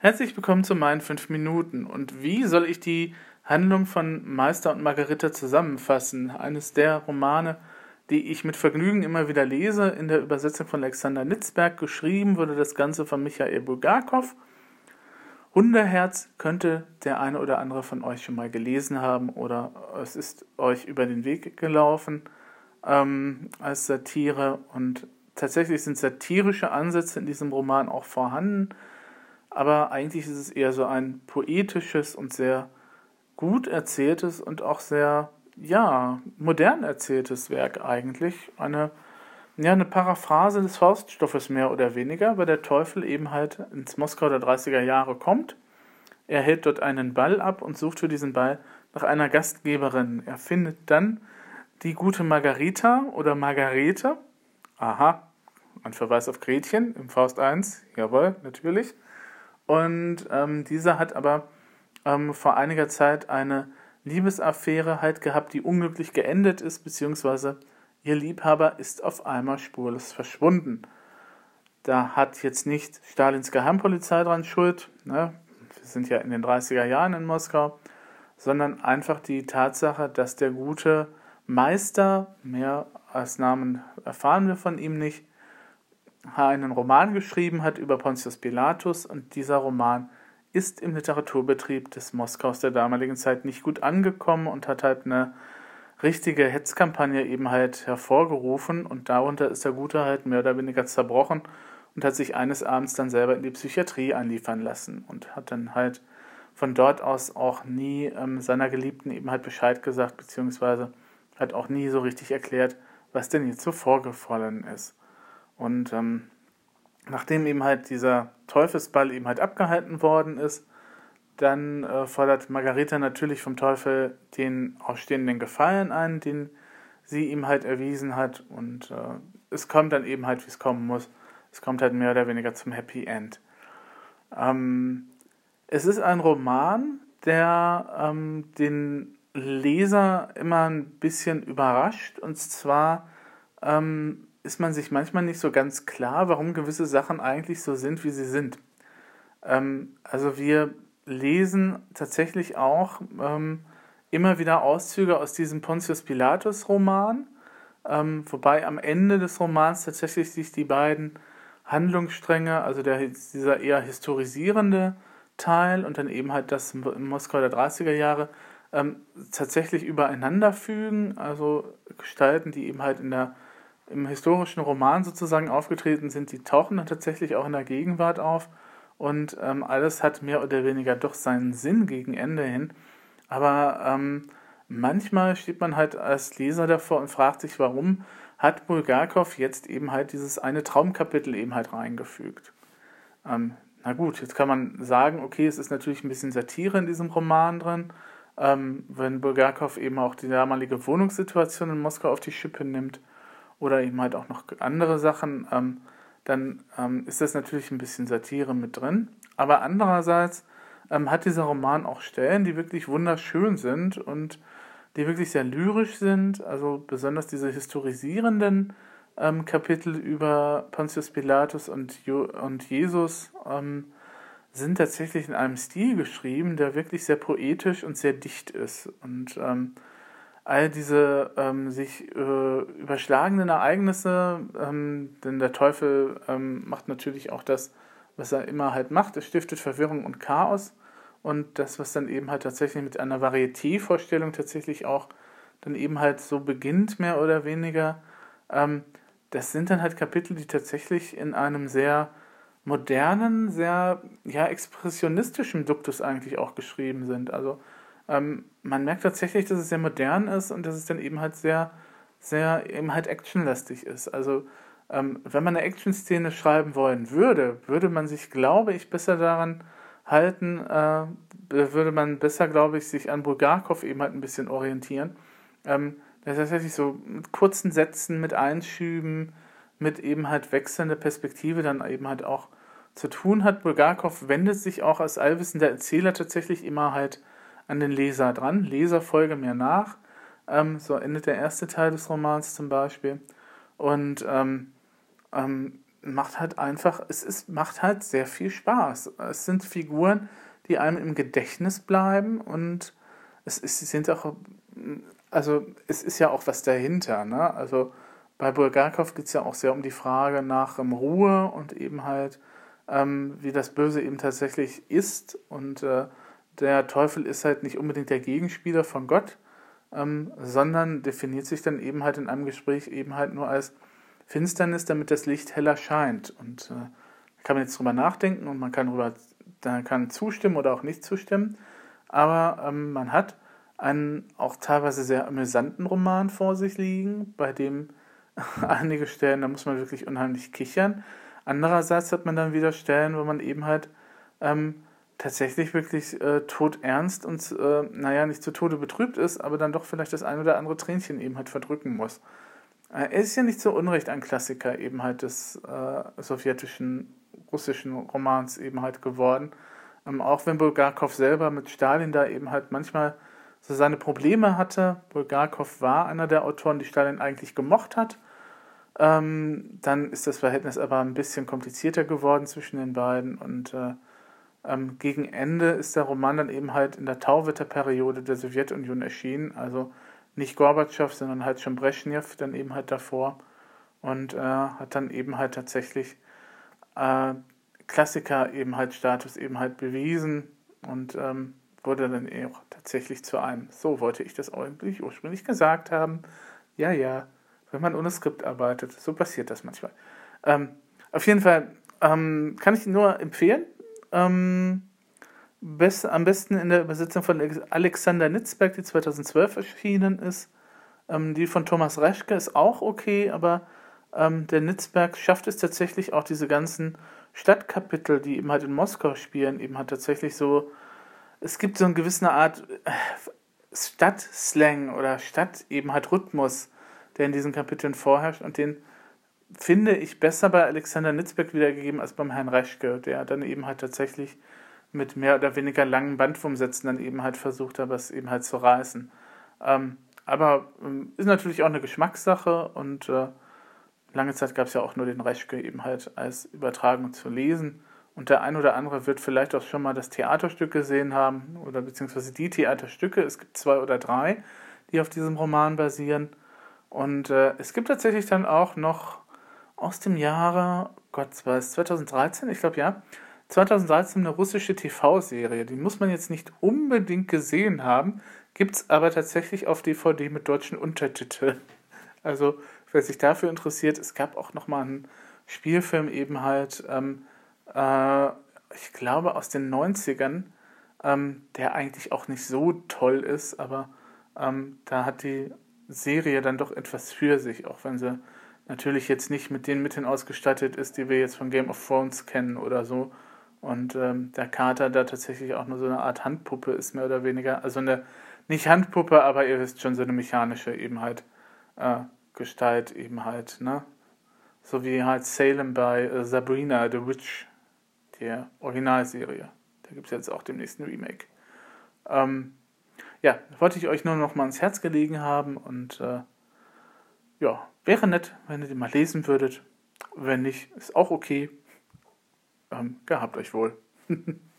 Herzlich willkommen zu meinen 5 Minuten. Und wie soll ich die Handlung von Meister und Margarita zusammenfassen? Eines der Romane, die ich mit Vergnügen immer wieder lese, in der Übersetzung von Alexander Nitzberg. Geschrieben wurde das Ganze von Michael Bulgakov. Hundeherz könnte der eine oder andere von euch schon mal gelesen haben oder es ist euch über den Weg gelaufen ähm, als Satire. Und tatsächlich sind satirische Ansätze in diesem Roman auch vorhanden aber eigentlich ist es eher so ein poetisches und sehr gut erzähltes und auch sehr, ja, modern erzähltes Werk eigentlich. Eine, ja, eine Paraphrase des Fauststoffes mehr oder weniger, weil der Teufel eben halt ins Moskau der 30er Jahre kommt. Er hält dort einen Ball ab und sucht für diesen Ball nach einer Gastgeberin. Er findet dann die gute Margarita oder Margarete. Aha, ein Verweis auf Gretchen im Faust 1. Jawohl, natürlich. Und ähm, dieser hat aber ähm, vor einiger Zeit eine Liebesaffäre halt gehabt, die unglücklich geendet ist, beziehungsweise ihr Liebhaber ist auf einmal spurlos verschwunden. Da hat jetzt nicht Stalins Geheimpolizei dran Schuld, ne? wir sind ja in den 30er Jahren in Moskau, sondern einfach die Tatsache, dass der gute Meister, mehr als Namen erfahren wir von ihm nicht, einen Roman geschrieben hat über Pontius Pilatus und dieser Roman ist im Literaturbetrieb des Moskaus der damaligen Zeit nicht gut angekommen und hat halt eine richtige Hetzkampagne eben halt hervorgerufen und darunter ist der Gute halt mehr oder weniger zerbrochen und hat sich eines Abends dann selber in die Psychiatrie einliefern lassen und hat dann halt von dort aus auch nie ähm, seiner Geliebten eben halt Bescheid gesagt, beziehungsweise hat auch nie so richtig erklärt, was denn jetzt so vorgefallen ist. Und ähm, nachdem eben halt dieser Teufelsball eben halt abgehalten worden ist, dann äh, fordert Margareta natürlich vom Teufel den ausstehenden Gefallen ein, den sie ihm halt erwiesen hat. Und äh, es kommt dann eben halt, wie es kommen muss. Es kommt halt mehr oder weniger zum Happy End. Ähm, es ist ein Roman, der ähm, den Leser immer ein bisschen überrascht. Und zwar ähm, ist man sich manchmal nicht so ganz klar, warum gewisse Sachen eigentlich so sind, wie sie sind. Ähm, also wir lesen tatsächlich auch ähm, immer wieder Auszüge aus diesem Pontius Pilatus Roman, ähm, wobei am Ende des Romans tatsächlich sich die beiden Handlungsstränge, also der, dieser eher historisierende Teil und dann eben halt das Moskau der 30er Jahre, ähm, tatsächlich übereinander fügen, also Gestalten, die eben halt in der im historischen Roman sozusagen aufgetreten sind, die tauchen dann tatsächlich auch in der Gegenwart auf und ähm, alles hat mehr oder weniger doch seinen Sinn gegen Ende hin. Aber ähm, manchmal steht man halt als Leser davor und fragt sich, warum hat Bulgakov jetzt eben halt dieses eine Traumkapitel eben halt reingefügt. Ähm, na gut, jetzt kann man sagen, okay, es ist natürlich ein bisschen Satire in diesem Roman drin, ähm, wenn Bulgakov eben auch die damalige Wohnungssituation in Moskau auf die Schippe nimmt oder eben halt auch noch andere Sachen, ähm, dann ähm, ist das natürlich ein bisschen Satire mit drin. Aber andererseits ähm, hat dieser Roman auch Stellen, die wirklich wunderschön sind und die wirklich sehr lyrisch sind. Also besonders diese historisierenden ähm, Kapitel über Pontius Pilatus und, jo und Jesus ähm, sind tatsächlich in einem Stil geschrieben, der wirklich sehr poetisch und sehr dicht ist. Und ähm, all diese ähm, sich äh, überschlagenden Ereignisse, ähm, denn der Teufel ähm, macht natürlich auch das, was er immer halt macht. Er stiftet Verwirrung und Chaos und das, was dann eben halt tatsächlich mit einer Varieté-Vorstellung tatsächlich auch dann eben halt so beginnt, mehr oder weniger, ähm, das sind dann halt Kapitel, die tatsächlich in einem sehr modernen, sehr ja, expressionistischen Duktus eigentlich auch geschrieben sind. Also ähm, man merkt tatsächlich, dass es sehr modern ist und dass es dann eben halt sehr, sehr eben halt actionlastig ist. Also ähm, wenn man eine Action-Szene schreiben wollen würde, würde man sich, glaube ich, besser daran halten, äh, würde man besser, glaube ich, sich an Bulgakov eben halt ein bisschen orientieren. Ähm, das ist tatsächlich so mit kurzen Sätzen, mit Einschüben, mit eben halt wechselnder Perspektive dann eben halt auch zu tun hat. Bulgakov wendet sich auch als allwissender Erzähler tatsächlich immer halt an den Leser dran. Leser folge mir nach. Ähm, so endet der erste Teil des Romans zum Beispiel. Und ähm, ähm, macht halt einfach, es ist, macht halt sehr viel Spaß. Es sind Figuren, die einem im Gedächtnis bleiben und es, ist, es sind auch, also es ist ja auch was dahinter, ne? Also bei Bulgakov geht es ja auch sehr um die Frage nach um, Ruhe und eben halt, ähm, wie das Böse eben tatsächlich ist. Und äh, der Teufel ist halt nicht unbedingt der Gegenspieler von Gott, ähm, sondern definiert sich dann eben halt in einem Gespräch eben halt nur als Finsternis, damit das Licht heller scheint. Und äh, kann man jetzt drüber nachdenken und man kann darüber, da kann zustimmen oder auch nicht zustimmen. Aber ähm, man hat einen auch teilweise sehr amüsanten Roman vor sich liegen, bei dem einige Stellen, da muss man wirklich unheimlich kichern. Andererseits hat man dann wieder Stellen, wo man eben halt ähm, tatsächlich wirklich äh, todernst und, äh, naja, nicht zu Tode betrübt ist, aber dann doch vielleicht das ein oder andere Tränchen eben halt verdrücken muss. Äh, er ist ja nicht so unrecht ein Klassiker eben halt des äh, sowjetischen, russischen Romans eben halt geworden. Ähm, auch wenn Bulgakov selber mit Stalin da eben halt manchmal so seine Probleme hatte. Bulgakov war einer der Autoren, die Stalin eigentlich gemocht hat. Ähm, dann ist das Verhältnis aber ein bisschen komplizierter geworden zwischen den beiden und äh, ähm, gegen Ende ist der Roman dann eben halt in der Tauwetterperiode der Sowjetunion erschienen, also nicht Gorbatschow, sondern halt schon Brezhnev dann eben halt davor und äh, hat dann eben halt tatsächlich äh, Klassiker eben halt Status eben halt bewiesen und ähm, wurde dann eben auch tatsächlich zu einem. So wollte ich das eigentlich ursprünglich gesagt haben. Ja, ja, wenn man ohne Skript arbeitet, so passiert das manchmal. Ähm, auf jeden Fall ähm, kann ich nur empfehlen. Ähm, Best, am besten in der Übersetzung von Alexander Nitzberg, die 2012 erschienen ist. Ähm, die von Thomas Reschke ist auch okay, aber ähm, der Nitzberg schafft es tatsächlich auch diese ganzen Stadtkapitel, die eben halt in Moskau spielen, eben halt tatsächlich so. Es gibt so eine gewisse Art äh, Stadtslang oder Stadt eben halt Rhythmus, der in diesen Kapiteln vorherrscht und den finde ich besser bei Alexander Nitzberg wiedergegeben als beim Herrn Reschke, der dann eben halt tatsächlich mit mehr oder weniger langen Bandwurmsätzen dann eben halt versucht habe, es eben halt zu reißen. Ähm, aber ähm, ist natürlich auch eine Geschmackssache und äh, lange Zeit gab es ja auch nur den Reschke eben halt als Übertragung zu lesen. Und der ein oder andere wird vielleicht auch schon mal das Theaterstück gesehen haben oder beziehungsweise die Theaterstücke. Es gibt zwei oder drei, die auf diesem Roman basieren. Und äh, es gibt tatsächlich dann auch noch aus dem Jahre, Gott weiß, 2013, ich glaube ja, 2013 eine russische TV-Serie. Die muss man jetzt nicht unbedingt gesehen haben, gibt es aber tatsächlich auf DVD mit deutschen Untertiteln. Also, wer sich dafür interessiert, es gab auch nochmal einen Spielfilm eben halt, ähm, äh, ich glaube aus den 90ern, ähm, der eigentlich auch nicht so toll ist, aber ähm, da hat die Serie dann doch etwas für sich, auch wenn sie natürlich jetzt nicht mit den Mitteln ausgestattet ist, die wir jetzt von Game of Thrones kennen oder so, und ähm, der Kater da tatsächlich auch nur so eine Art Handpuppe ist, mehr oder weniger. Also eine, nicht Handpuppe, aber ihr wisst schon, so eine mechanische eben halt äh, Gestalt eben halt, ne? So wie halt Salem bei äh, Sabrina the Witch, der Originalserie. Da gibt es jetzt auch dem nächsten Remake. Ähm, ja, wollte ich euch nur noch mal ans Herz gelegen haben und äh, ja, wäre nett, wenn ihr den mal lesen würdet. Wenn nicht, ist auch okay. Ähm, gehabt euch wohl.